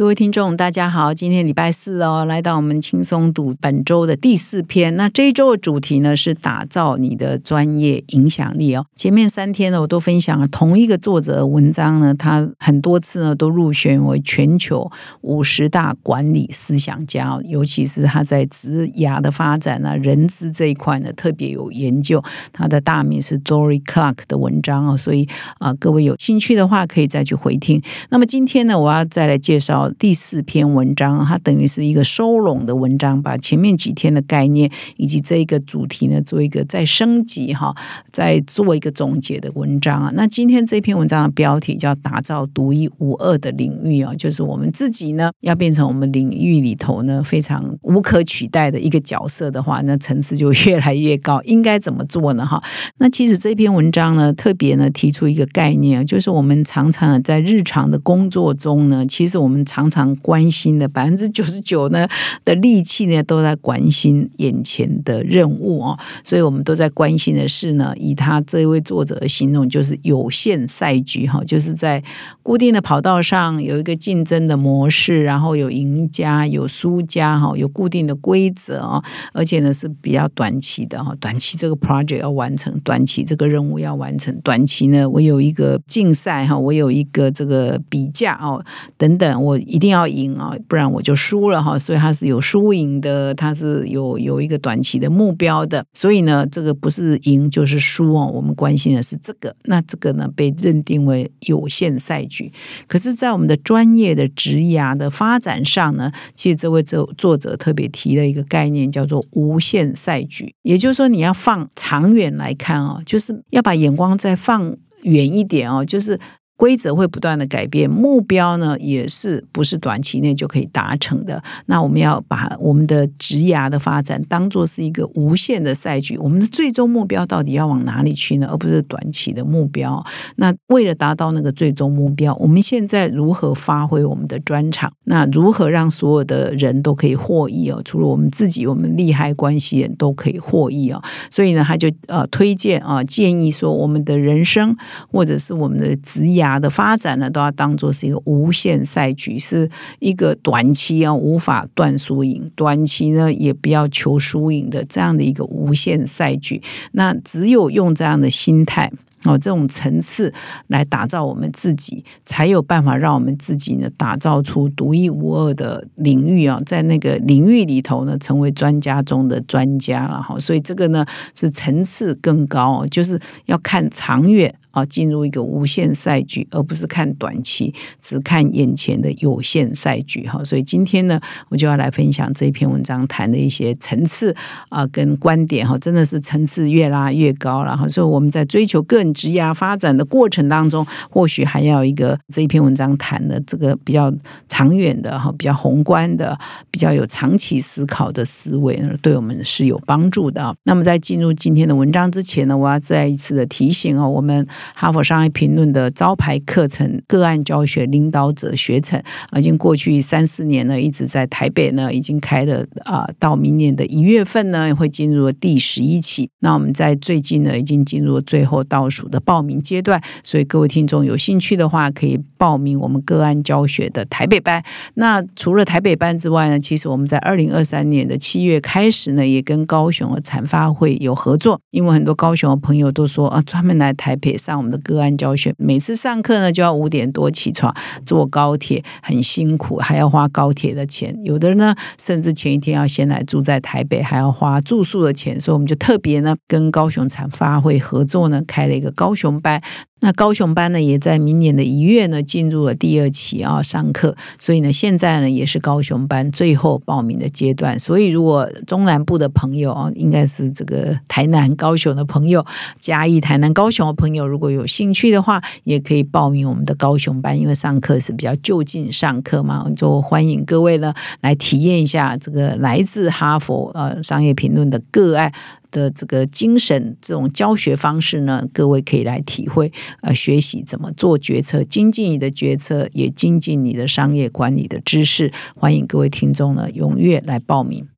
各位听众，大家好，今天礼拜四哦，来到我们轻松读本周的第四篇。那这一周的主题呢是打造你的专业影响力哦。前面三天呢，我都分享了同一个作者的文章呢，他很多次呢都入选为全球五十大管理思想家哦，尤其是他在职涯的发展啊、人资这一块呢特别有研究。他的大名是 Dory Clark 的文章哦，所以啊，各位有兴趣的话可以再去回听。那么今天呢，我要再来介绍。第四篇文章，它等于是一个收拢的文章，把前面几天的概念以及这一个主题呢，做一个再升级哈，再做一个总结的文章啊。那今天这篇文章的标题叫“打造独一无二的领域”啊，就是我们自己呢要变成我们领域里头呢非常无可取代的一个角色的话，那层次就越来越高。应该怎么做呢？哈，那其实这篇文章呢，特别呢提出一个概念，就是我们常常在日常的工作中呢，其实我们常常关心的百分之九十九呢的力气呢，都在关心眼前的任务哦，所以我们都在关心的是呢，以他这位作者的形容，就是有限赛局哈，就是在固定的跑道上有一个竞争的模式，然后有赢家有输家哈，有固定的规则啊，而且呢是比较短期的哈，短期这个 project 要完成，短期这个任务要完成，短期呢我有一个竞赛哈，我有一个这个比价哦等等，我一。定要赢啊，不然我就输了哈。所以它是有输赢的，它是有有一个短期的目标的。所以呢，这个不是赢就是输哦。我们关心的是这个，那这个呢被认定为有限赛局。可是，在我们的专业的职涯的发展上呢，其实这位作作者特别提了一个概念，叫做无限赛局。也就是说，你要放长远来看哦，就是要把眼光再放远一点哦，就是。规则会不断的改变，目标呢也是不是短期内就可以达成的。那我们要把我们的职涯的发展当做是一个无限的赛局，我们的最终目标到底要往哪里去呢？而不是短期的目标。那为了达到那个最终目标，我们现在如何发挥我们的专长？那如何让所有的人都可以获益哦？除了我们自己，我们利害关系人都可以获益哦。所以呢，他就呃推荐啊建议说，我们的人生或者是我们的职涯。的发展呢，都要当做是一个无限赛局，是一个短期啊无法断输赢，短期呢也不要求输赢的这样的一个无限赛局。那只有用这样的心态哦，这种层次来打造我们自己，才有办法让我们自己呢打造出独一无二的领域啊，在那个领域里头呢，成为专家中的专家了哈。所以这个呢是层次更高，就是要看长远。啊，进入一个无限赛局，而不是看短期，只看眼前的有限赛局哈。所以今天呢，我就要来分享这篇文章谈的一些层次啊，跟观点哈，真的是层次越拉越高了哈。所以我们在追求个人职业发展的过程当中，或许还要一个这一篇文章谈的这个比较长远的哈，比较宏观的，比较有长期思考的思维，对我们是有帮助的。那么在进入今天的文章之前呢，我要再一次的提醒哦，我们。哈佛商业评论的招牌课程个案教学领导者学程，已经过去三四年了，一直在台北呢，已经开了啊，到明年的一月份呢，会进入第十一期。那我们在最近呢，已经进入最后倒数的报名阶段，所以各位听众有兴趣的话，可以报名我们个案教学的台北班。那除了台北班之外呢，其实我们在二零二三年的七月开始呢，也跟高雄的产发会有合作，因为很多高雄的朋友都说啊，专门来台北上。上我们的个案教学，每次上课呢就要五点多起床，坐高铁很辛苦，还要花高铁的钱。有的人呢，甚至前一天要先来住在台北，还要花住宿的钱。所以我们就特别呢，跟高雄产发会合作呢，开了一个高雄班。那高雄班呢，也在明年的一月呢进入了第二期啊上课，所以呢，现在呢也是高雄班最后报名的阶段。所以如果中南部的朋友啊，应该是这个台南、高雄的朋友，嘉义、台南、高雄的朋友，如果有兴趣的话，也可以报名我们的高雄班，因为上课是比较就近上课嘛，就欢迎各位呢来体验一下这个来自哈佛呃商业评论的个案。的这个精神，这种教学方式呢，各位可以来体会，呃，学习怎么做决策，精进你的决策，也精进你的商业管理的知识。欢迎各位听众呢，踊跃来报名。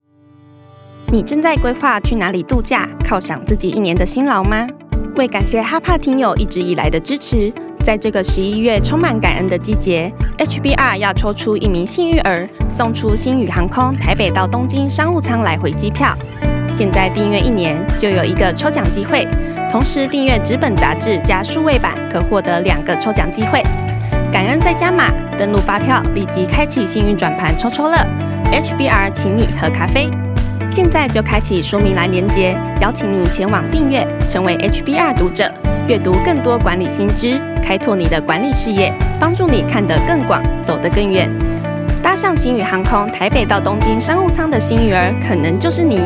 你正在规划去哪里度假，犒赏自己一年的辛劳吗？为感谢哈帕听友一直以来的支持，在这个十一月充满感恩的季节，HBR 要抽出一名幸运儿，送出星宇航空台北到东京商务舱来回机票。现在订阅一年就有一个抽奖机会，同时订阅纸本杂志加数位版，可获得两个抽奖机会。感恩再加码，登录发票立即开启幸运转盘抽抽乐，HBR 请你喝咖啡。现在就开启说明栏连接，邀请你前往订阅，成为 HBR 读者，阅读更多管理新知，开拓你的管理视野，帮助你看得更广，走得更远。搭上星宇航空台北到东京商务舱的幸运儿，可能就是你。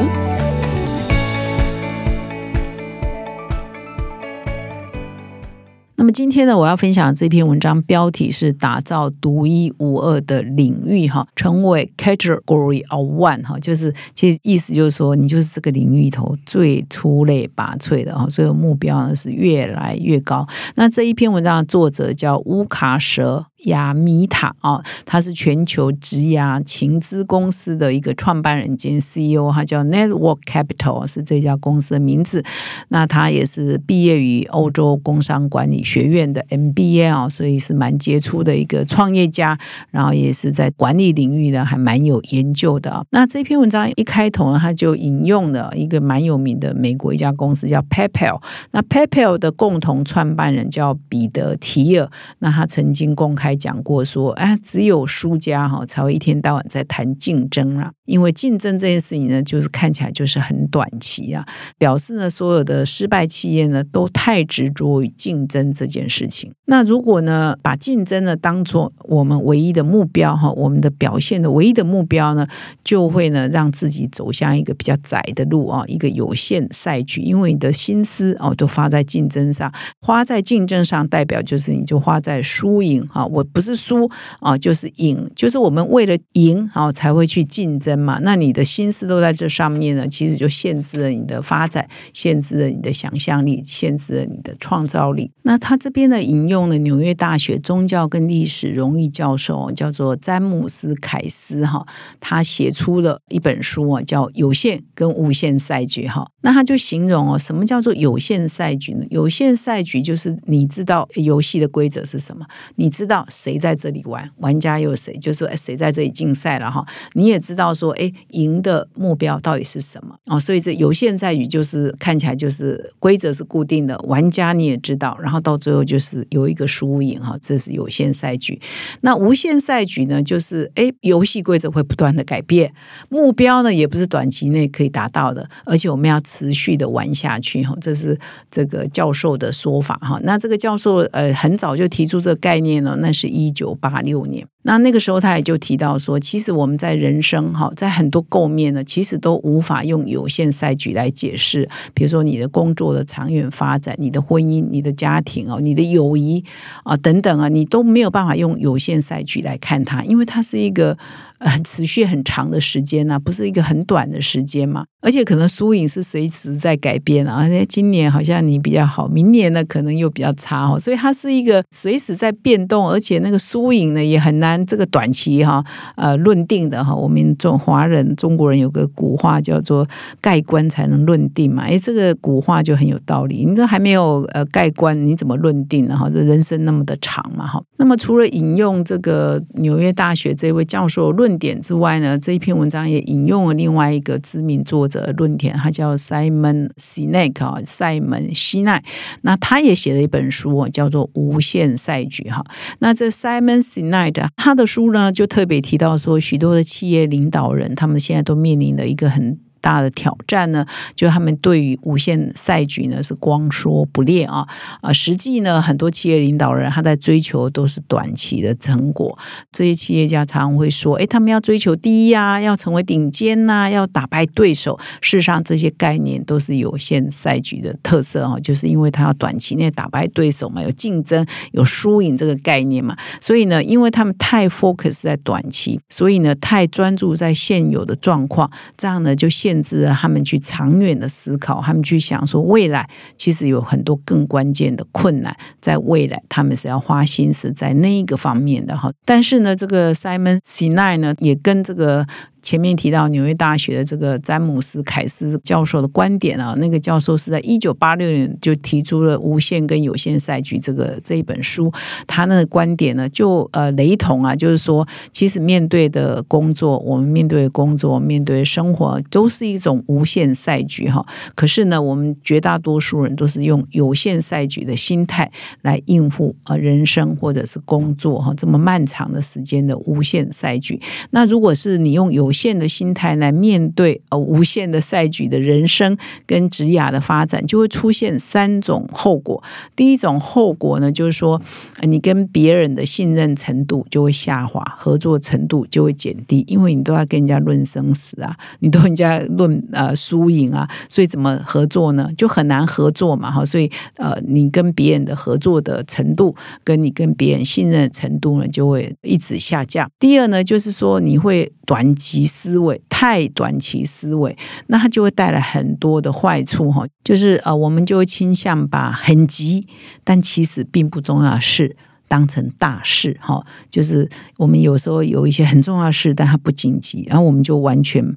今天呢，我要分享这篇文章标题是“打造独一无二的领域”哈，成为 category of one 哈，就是其实意思就是说，你就是这个领域里头最出类拔萃的哈，所以目标呢是越来越高。那这一篇文章的作者叫乌卡舍。亚米塔啊，他是全球职涯情资公司的一个创办人兼 CEO，他叫 Network Capital，是这家公司的名字。那他也是毕业于欧洲工商管理学院的 MBA 啊，所以是蛮杰出的一个创业家，然后也是在管理领域呢还蛮有研究的。那这篇文章一开头呢，他就引用了一个蛮有名的美国一家公司叫 PayPal，那 PayPal 的共同创办人叫彼得提尔，那他曾经公开。讲过说，哎，只有输家哈才会一天到晚在谈竞争啊，因为竞争这件事情呢，就是看起来就是很短期啊，表示呢，所有的失败企业呢都太执着于竞争这这件事情。那如果呢，把竞争呢当做我们唯一的目标哈，我们的表现的唯一的目标呢，就会呢让自己走向一个比较窄的路啊，一个有限赛局，因为你的心思哦都花在竞争上，花在竞争上，代表就是你就花在输赢啊，我。不是输啊，就是赢，就是我们为了赢啊才会去竞争嘛。那你的心思都在这上面呢，其实就限制了你的发展，限制了你的想象力，限制了你的创造力。那他这边呢，引用了纽约大学宗教跟历史荣誉教授，叫做詹姆斯凯斯哈，他写出了一本书啊，叫《有限跟无限赛局》哈。那他就形容哦，什么叫做有限赛局呢？有限赛局就是你知道游戏的规则是什么，你知道。谁在这里玩？玩家又谁？就是，谁在这里竞赛了哈？你也知道说，哎，赢的目标到底是什么哦？所以这有限赛局就是看起来就是规则是固定的，玩家你也知道，然后到最后就是有一个输赢哈，这是有限赛局。那无限赛局呢？就是哎，游戏规则会不断的改变，目标呢也不是短期内可以达到的，而且我们要持续的玩下去哈。这是这个教授的说法哈。那这个教授呃很早就提出这个概念了，那是。一九八六年，那那个时候他也就提到说，其实我们在人生哈，在很多构面呢，其实都无法用有限赛局来解释。比如说你的工作的长远发展、你的婚姻、你的家庭哦、你的友谊啊等等啊，你都没有办法用有限赛局来看它，因为它是一个。很持续很长的时间呢，不是一个很短的时间嘛？而且可能输赢是随时在改变啊。而且今年好像你比较好，明年呢可能又比较差哦。所以它是一个随时在变动，而且那个输赢呢也很难这个短期哈呃论定的哈。我们中华人中国人有个古话叫做“盖棺才能论定”嘛。哎，这个古话就很有道理。你都还没有呃盖棺，你怎么论定呢？哈，这人生那么的长嘛哈。那么除了引用这个纽约大学这位教授论。论点之外呢，这一篇文章也引用了另外一个知名作者论点，他叫 Simon Sinek 啊，塞门西奈。那他也写了一本书，叫做《无限赛局》哈。那这 Simon Sinek 他的书呢，就特别提到说，许多的企业领导人，他们现在都面临了一个很。大的挑战呢，就他们对于无限赛局呢是光说不练啊啊，实际呢很多企业领导人他在追求都是短期的成果。这些企业家常常会说，哎，他们要追求第一呀，要成为顶尖呐，要打败对手。事实上，这些概念都是有限赛局的特色啊，就是因为他要短期内打败对手嘛，有竞争、有输赢这个概念嘛。所以呢，因为他们太 focus 在短期，所以呢太专注在现有的状况，这样呢就限。甚至他们去长远的思考，他们去想说未来其实有很多更关键的困难，在未来他们是要花心思在那一个方面的哈。但是呢，这个 Simon Sinai 呢，也跟这个。前面提到纽约大学的这个詹姆斯凯斯教授的观点啊，那个教授是在一九八六年就提出了《无限跟有限赛局》这个这一本书，他那个观点呢就呃雷同啊，就是说，其实面对的工作，我们面对的工作，面对的生活，都是一种无限赛局哈。可是呢，我们绝大多数人都是用有限赛局的心态来应付呃人生或者是工作哈，这么漫长的时间的无限赛局。那如果是你用有限的心态来面对呃无限的赛局的人生跟职涯的发展，就会出现三种后果。第一种后果呢，就是说你跟别人的信任程度就会下滑，合作程度就会减低，因为你都要跟人家论生死啊，你都人家论呃输赢啊，所以怎么合作呢？就很难合作嘛，哈。所以呃，你跟别人的合作的程度，跟你跟别人信任程度呢，就会一直下降。第二呢，就是说你会短期。思维太短期思维，那它就会带来很多的坏处哈。就是呃，我们就会倾向把很急但其实并不重要的事当成大事哈。就是我们有时候有一些很重要的事，但它不紧急，然后我们就完全。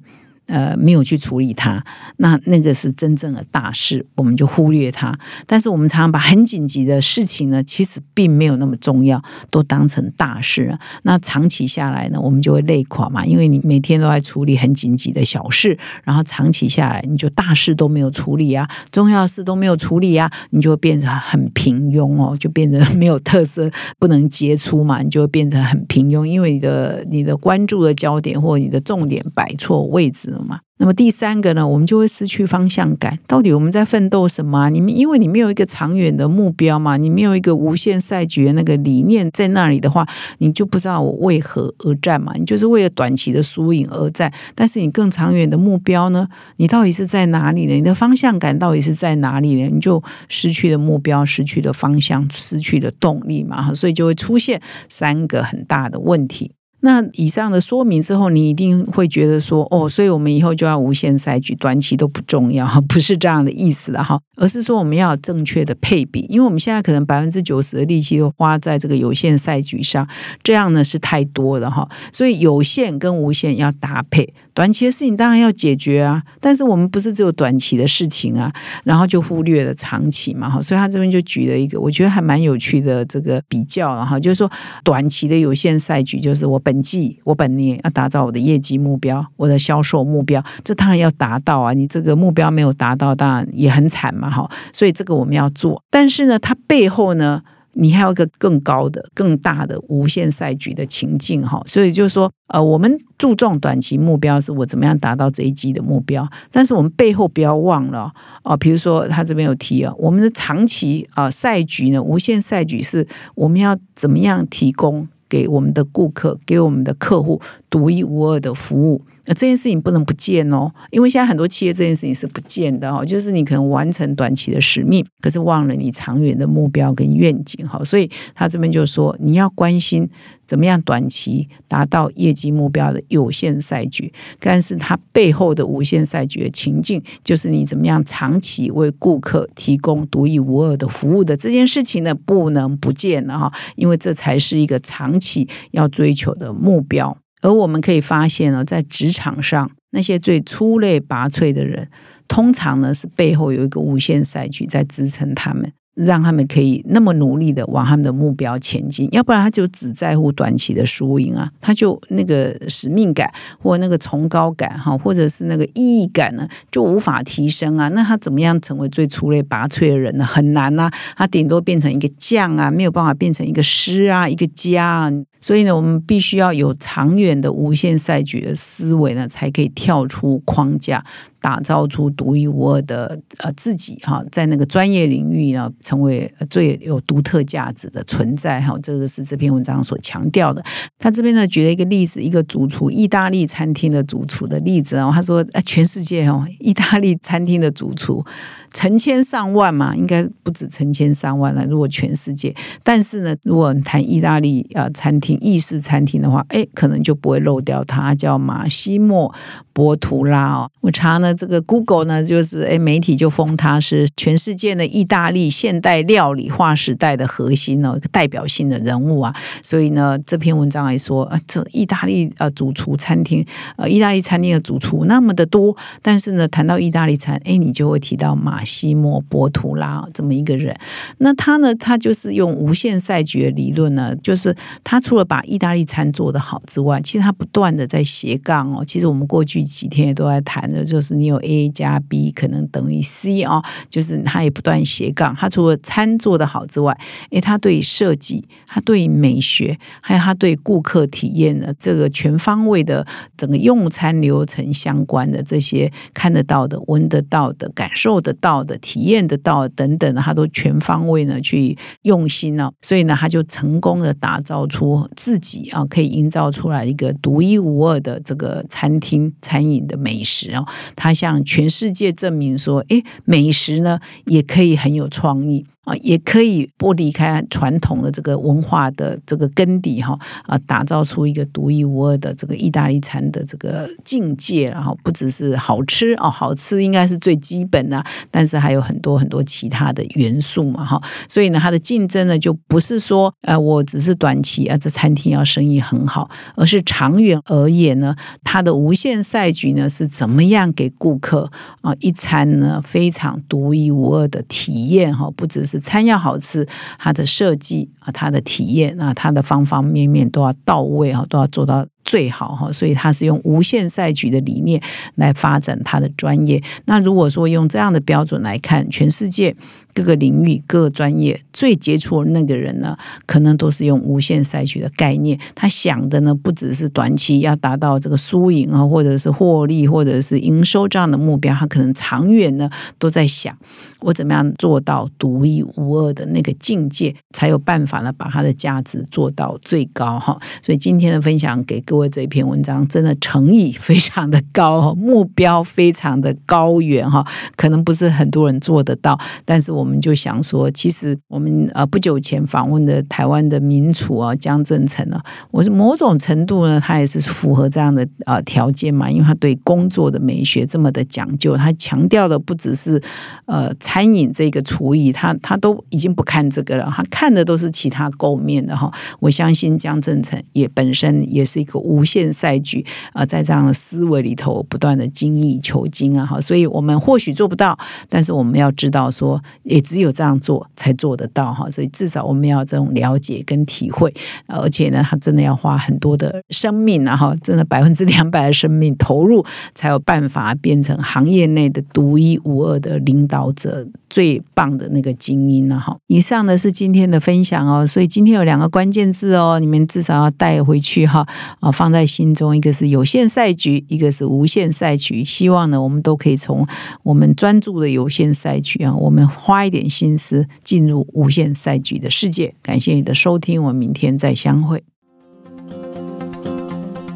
呃，没有去处理它，那那个是真正的大事，我们就忽略它。但是我们常常把很紧急的事情呢，其实并没有那么重要，都当成大事。那长期下来呢，我们就会累垮嘛，因为你每天都在处理很紧急的小事，然后长期下来，你就大事都没有处理啊，重要事都没有处理啊，你就会变成很平庸哦，就变得 没有特色，不能杰出嘛，你就会变成很平庸，因为你的你的关注的焦点或你的重点摆错位置。嘛，那么第三个呢，我们就会失去方向感。到底我们在奋斗什么？你们因为你没有一个长远的目标嘛，你没有一个无限赛局的那个理念在那里的话，你就不知道我为何而战嘛。你就是为了短期的输赢而战，但是你更长远的目标呢？你到底是在哪里呢？你的方向感到底是在哪里呢？你就失去了目标，失去了方向，失去了动力嘛。所以就会出现三个很大的问题。那以上的说明之后，你一定会觉得说，哦，所以我们以后就要无限赛局，短期都不重要，不是这样的意思了哈，而是说我们要有正确的配比，因为我们现在可能百分之九十的力气都花在这个有限赛局上，这样呢是太多了哈，所以有限跟无限要搭配。短期的事情当然要解决啊，但是我们不是只有短期的事情啊，然后就忽略了长期嘛哈，所以他这边就举了一个我觉得还蛮有趣的这个比较，然后就是说短期的有限赛局就是我本季我本年要打造我的业绩目标，我的销售目标，这当然要达到啊，你这个目标没有达到，当然也很惨嘛哈，所以这个我们要做，但是呢，它背后呢。你还有一个更高的、更大的无限赛局的情境哈，所以就是说，呃，我们注重短期目标，是我怎么样达到这一季的目标，但是我们背后不要忘了啊，比如说他这边有提啊，我们的长期啊赛局呢，无限赛局是我们要怎么样提供给我们的顾客、给我们的客户独一无二的服务。这件事情不能不见哦，因为现在很多企业这件事情是不见的哦，就是你可能完成短期的使命，可是忘了你长远的目标跟愿景哈，所以他这边就说你要关心怎么样短期达到业绩目标的有限赛局，但是它背后的无限赛局的情境，就是你怎么样长期为顾客提供独一无二的服务的这件事情呢，不能不见了哈，因为这才是一个长期要追求的目标。而我们可以发现呢，在职场上，那些最出类拔萃的人，通常呢是背后有一个无限赛局在支撑他们。让他们可以那么努力的往他们的目标前进，要不然他就只在乎短期的输赢啊，他就那个使命感或那个崇高感哈，或者是那个意义感呢，就无法提升啊。那他怎么样成为最出类拔萃的人呢？很难呐，他顶多变成一个将啊，没有办法变成一个师啊，一个家啊。所以呢，我们必须要有长远的无限赛局的思维呢，才可以跳出框架。打造出独一无二的呃自己哈，在那个专业领域呢，成为最有独特价值的存在哈。这个是这篇文章所强调的。他这边呢举了一个例子，一个主厨，意大利餐厅的主厨的例子啊。他说，全世界哦，意大利餐厅的主厨。成千上万嘛，应该不止成千上万了。如果全世界，但是呢，如果你谈意大利啊餐厅、意式餐厅的话，哎，可能就不会漏掉他，叫马西莫博图拉哦。我查呢，这个 Google 呢，就是哎，媒体就封它是全世界的意大利现代料理划时代的核心哦，一个代表性的人物啊。所以呢，这篇文章来说，啊，这意大利呃主厨餐厅，呃，意大利餐厅的主厨那么的多，但是呢，谈到意大利餐，哎，你就会提到马西莫波图拉这么一个人。那他呢，他就是用无限赛局的理论呢，就是他除了把意大利餐做得好之外，其实他不断的在斜杠哦。其实我们过去几天也都在谈的，就是你有 A 加 B 可能等于 C 哦，就是他也不断斜杠。他除了餐做得好之外，诶，他对设计，他对美学，还有他对顾客体验的这个全方位的整个用餐流程相关的这些看得到的、闻得到的、感受得到的、体验得到的等等，他都全方位呢去用心呢，所以呢，他就成功的打造出自己啊，可以营造出来一个独一无二的这个餐厅餐饮的美食哦。向全世界证明说，诶，美食呢也可以很有创意。啊，也可以不离开传统的这个文化的这个根底哈啊，打造出一个独一无二的这个意大利餐的这个境界，然后不只是好吃哦，好吃应该是最基本的，但是还有很多很多其他的元素嘛哈，所以呢，它的竞争呢就不是说呃，我只是短期啊，这餐厅要生意很好，而是长远而言呢，它的无限赛局呢是怎么样给顾客啊一餐呢非常独一无二的体验哈，不只是。是餐要好吃，它的设计啊，它的体验啊，它的方方面面都要到位啊，都要做到最好哈。所以他是用无限赛局的理念来发展他的专业。那如果说用这样的标准来看，全世界。各个领域、各个专业最杰出那个人呢，可能都是用无限赛局的概念。他想的呢，不只是短期要达到这个输赢啊，或者是获利，或者是营收这样的目标。他可能长远呢，都在想我怎么样做到独一无二的那个境界，才有办法呢，把它的价值做到最高哈。所以今天的分享给各位这一篇文章，真的诚意 非常的高，目标非常的高远哈。可能不是很多人做得到，但是我。们就想说，其实我们呃不久前访问的台湾的名厨啊江正成啊，我是某种程度呢，他也是符合这样的呃条件嘛，因为他对工作的美学这么的讲究，他强调的不只是呃餐饮这个厨艺，他他都已经不看这个了，他看的都是其他构面的哈。我相信江正成也本身也是一个无限赛局啊，在这样的思维里头不断的精益求精啊哈，所以我们或许做不到，但是我们要知道说。也只有这样做才做得到哈，所以至少我们要这种了解跟体会，而且呢，他真的要花很多的生命啊哈，真的百分之两百的生命投入，才有办法变成行业内的独一无二的领导者，最棒的那个精英了哈。以上呢是今天的分享哦，所以今天有两个关键字哦，你们至少要带回去哈啊，放在心中，一个是有限赛局，一个是无限赛局。希望呢，我们都可以从我们专注的有限赛局啊，我们花。一点心思进入无限赛局的世界。感谢你的收听，我们明天再相会。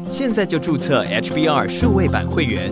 现在就注册 HBR 数位版会员，